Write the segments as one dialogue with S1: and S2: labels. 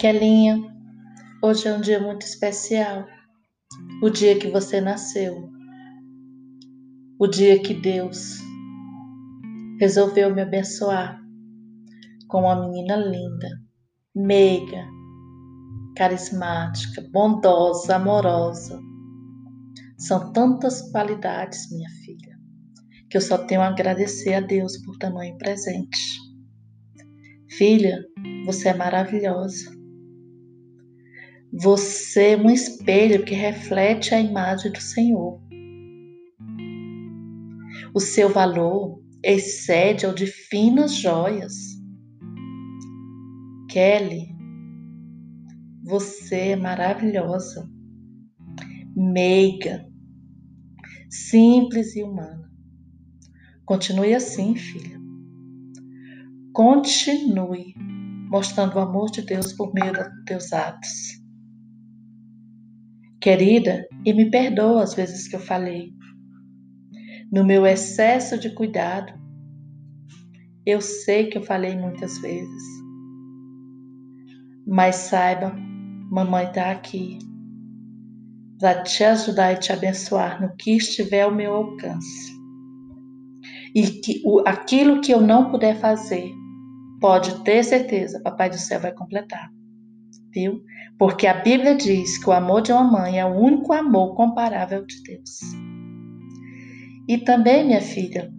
S1: Kelinha, hoje é um dia muito especial. O dia que você nasceu. O dia que Deus resolveu me abençoar com uma menina linda, meiga, carismática, bondosa, amorosa. São tantas qualidades, minha filha, que eu só tenho a agradecer a Deus por tamanho presente. Filha, você é maravilhosa. Você é um espelho que reflete a imagem do Senhor. O seu valor excede ao de finas joias. Kelly, você é maravilhosa, meiga, simples e humana. Continue assim, filha. Continue mostrando o amor de Deus por meio dos teus atos. Querida, e me perdoa as vezes que eu falei. No meu excesso de cuidado, eu sei que eu falei muitas vezes. Mas saiba, mamãe está aqui para te ajudar e te abençoar no que estiver ao meu alcance. E que o, aquilo que eu não puder fazer, pode ter certeza, Papai do Céu vai completar viu? Porque a Bíblia diz que o amor de uma mãe é o único amor comparável de Deus. E também, minha filha,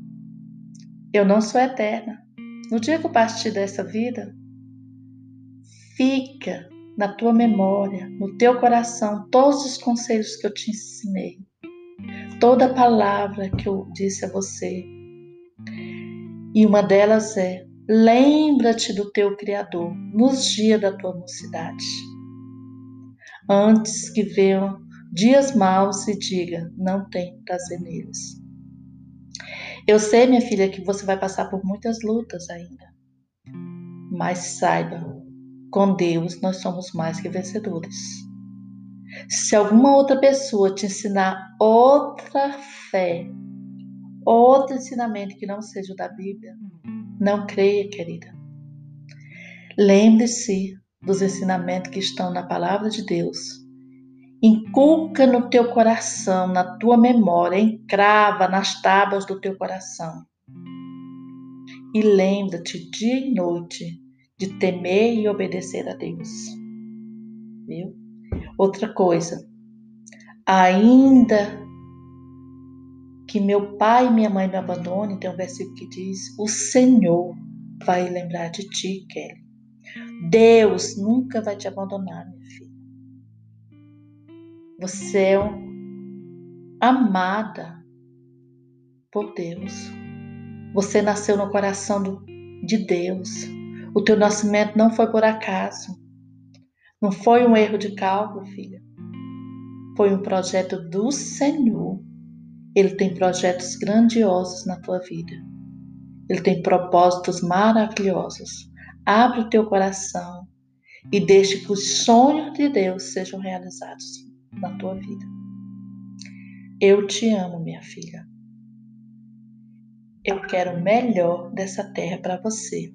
S1: eu não sou eterna. No dia que eu partir dessa vida, fica na tua memória, no teu coração, todos os conselhos que eu te ensinei, toda palavra que eu disse a você. E uma delas é: Lembra-te do teu Criador nos dias da tua mocidade. Antes que venham dias maus e diga, não tem prazer neles. Eu sei, minha filha, que você vai passar por muitas lutas ainda. Mas saiba, com Deus nós somos mais que vencedores. Se alguma outra pessoa te ensinar outra fé, outro ensinamento que não seja o da Bíblia, não creia, querida. Lembre-se dos ensinamentos que estão na palavra de Deus. Inculca no teu coração, na tua memória, encrava nas tábuas do teu coração. E lembra-te dia e noite de temer e obedecer a Deus. Viu? Outra coisa, ainda que meu pai e minha mãe me abandonem, tem um versículo que diz: O Senhor vai lembrar de ti, Kelly. Deus nunca vai te abandonar, minha filha. Você é amada por Deus. Você nasceu no coração do, de Deus. O teu nascimento não foi por acaso. Não foi um erro de cálculo, filha. Foi um projeto do Senhor ele tem projetos grandiosos na tua vida. Ele tem propósitos maravilhosos. Abre o teu coração e deixe que os sonhos de Deus sejam realizados na tua vida. Eu te amo, minha filha. Eu quero o melhor dessa terra para você.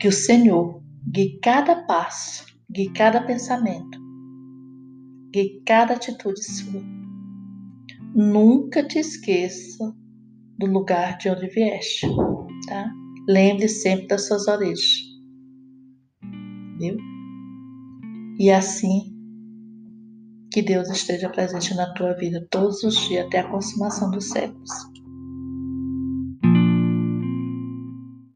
S1: Que o Senhor guie cada passo, guie cada pensamento, e cada atitude sua. Nunca te esqueça do lugar de onde vieste, tá? Lembre sempre das suas origens? E assim que Deus esteja presente na tua vida todos os dias até a consumação dos séculos.